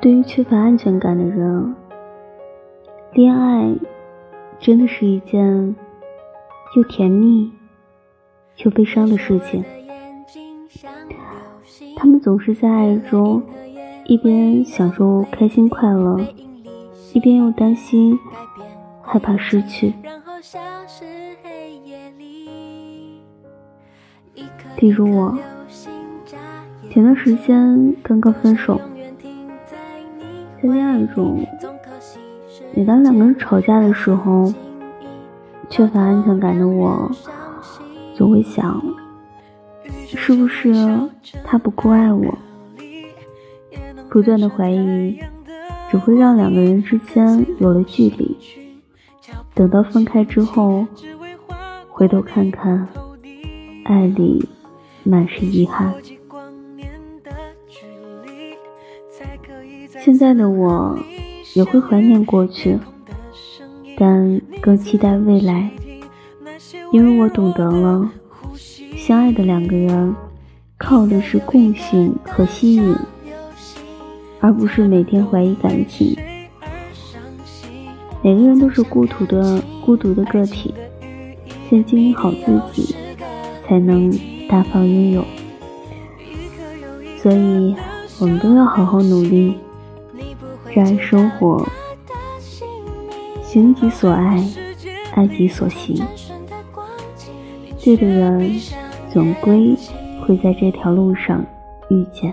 对于缺乏安全感的人，恋爱真的是一件又甜蜜又悲伤的事情。他们总是在爱中一边享受开心快乐，一边又担心害怕失去。比如我，前段时间刚刚分手。在恋爱中，每当两个人吵架的时候，缺乏安全感的我，总会想，是不是他不够爱我？不断的怀疑，只会让两个人之间有了距离。等到分开之后，回头看看，爱里满是遗憾。现在的我也会怀念过去，但更期待未来，因为我懂得了，相爱的两个人靠的是共性和吸引，而不是每天怀疑感情。每个人都是孤独的孤独的个体，先经营好自己，才能大方拥有。所以，我们都要好好努力。热爱生活，行己所爱，爱己所行。对的人，总归会在这条路上遇见。